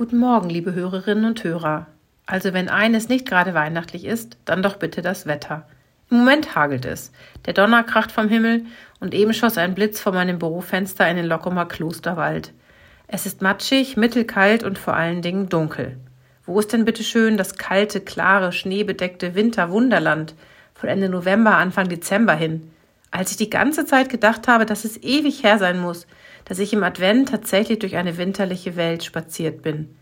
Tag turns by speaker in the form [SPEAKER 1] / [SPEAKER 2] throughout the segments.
[SPEAKER 1] Guten Morgen, liebe Hörerinnen und Hörer. Also wenn eines nicht gerade weihnachtlich ist, dann doch bitte das Wetter. Im Moment hagelt es. Der Donner kracht vom Himmel und eben schoss ein Blitz vor meinem Bürofenster in den Lockumer Klosterwald. Es ist matschig, mittelkalt und vor allen Dingen dunkel. Wo ist denn bitte schön das kalte, klare, schneebedeckte Winterwunderland von Ende November, Anfang Dezember hin? Als ich die ganze Zeit gedacht habe, dass es ewig her sein muss, dass ich im Advent tatsächlich durch eine winterliche Welt spaziert bin.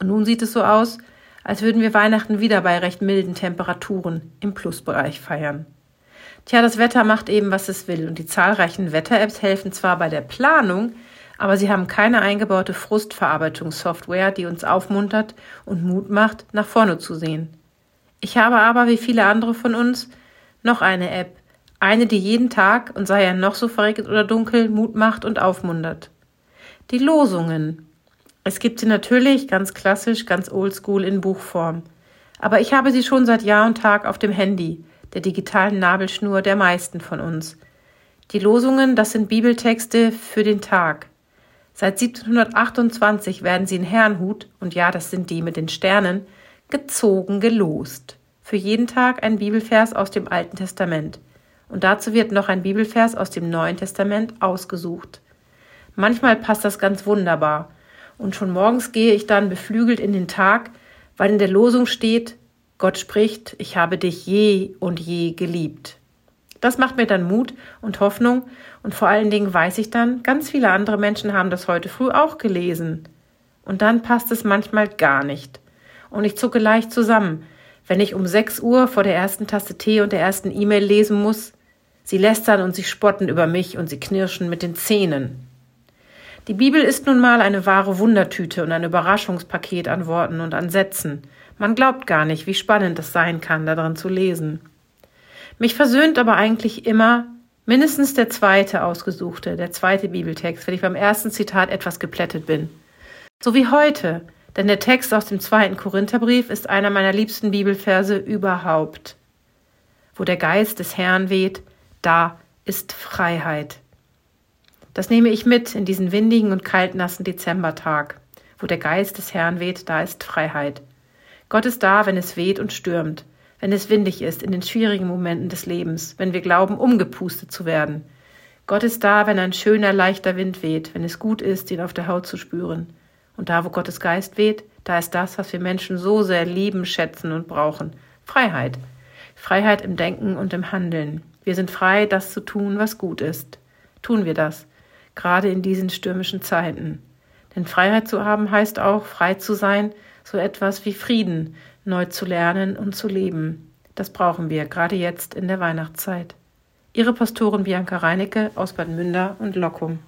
[SPEAKER 1] Und nun sieht es so aus, als würden wir Weihnachten wieder bei recht milden Temperaturen im Plusbereich feiern. Tja, das Wetter macht eben, was es will, und die zahlreichen Wetter-Apps helfen zwar bei der Planung, aber sie haben keine eingebaute Frustverarbeitungssoftware, die uns aufmuntert und Mut macht, nach vorne zu sehen. Ich habe aber, wie viele andere von uns, noch eine App, eine, die jeden Tag, und sei er noch so verregnet oder dunkel, Mut macht und aufmuntert. Die Losungen. Es gibt sie natürlich ganz klassisch, ganz oldschool in Buchform. Aber ich habe sie schon seit Jahr und Tag auf dem Handy, der digitalen Nabelschnur der meisten von uns. Die Losungen, das sind Bibeltexte für den Tag. Seit 1728 werden sie in Herrnhut, und ja, das sind die mit den Sternen, gezogen gelost. Für jeden Tag ein Bibelvers aus dem Alten Testament und dazu wird noch ein Bibelvers aus dem Neuen Testament ausgesucht. Manchmal passt das ganz wunderbar, und schon morgens gehe ich dann beflügelt in den Tag, weil in der Losung steht, Gott spricht, ich habe dich je und je geliebt. Das macht mir dann Mut und Hoffnung und vor allen Dingen weiß ich dann, ganz viele andere Menschen haben das heute früh auch gelesen. Und dann passt es manchmal gar nicht. Und ich zucke leicht zusammen, wenn ich um 6 Uhr vor der ersten Tasse Tee und der ersten E-Mail lesen muss, Sie lästern und sie spotten über mich und sie knirschen mit den Zähnen. Die Bibel ist nun mal eine wahre Wundertüte und ein Überraschungspaket an Worten und an Sätzen. Man glaubt gar nicht, wie spannend es sein kann, darin zu lesen. Mich versöhnt aber eigentlich immer mindestens der zweite ausgesuchte, der zweite Bibeltext, wenn ich beim ersten Zitat etwas geplättet bin. So wie heute, denn der Text aus dem zweiten Korintherbrief ist einer meiner liebsten Bibelverse überhaupt. Wo der Geist des Herrn weht, da ist Freiheit. Das nehme ich mit in diesen windigen und kaltnassen Dezembertag. Wo der Geist des Herrn weht, da ist Freiheit. Gott ist da, wenn es weht und stürmt, wenn es windig ist in den schwierigen Momenten des Lebens, wenn wir glauben, umgepustet zu werden. Gott ist da, wenn ein schöner, leichter Wind weht, wenn es gut ist, ihn auf der Haut zu spüren. Und da, wo Gottes Geist weht, da ist das, was wir Menschen so sehr lieben, schätzen und brauchen. Freiheit. Freiheit im Denken und im Handeln. Wir sind frei, das zu tun, was gut ist. Tun wir das, gerade in diesen stürmischen Zeiten. Denn Freiheit zu haben heißt auch, frei zu sein, so etwas wie Frieden neu zu lernen und zu leben. Das brauchen wir, gerade jetzt in der Weihnachtszeit. Ihre Pastorin Bianca Reinecke aus Bad Münder und Lockum.